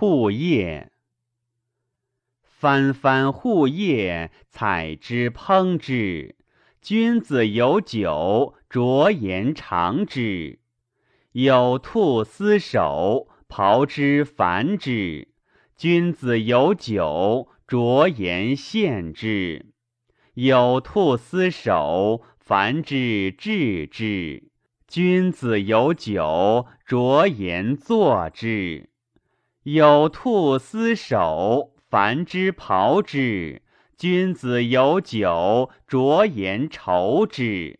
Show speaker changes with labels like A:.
A: 护叶。翻翻护叶，采之烹之。君子有酒，酌言尝之。有兔司守，庖之繁之。君子有酒，酌言献之。有兔司守，繁之治之。君子有酒，酌言作之。有兔斯守，繁之庖之。君子有酒，酌言酬之。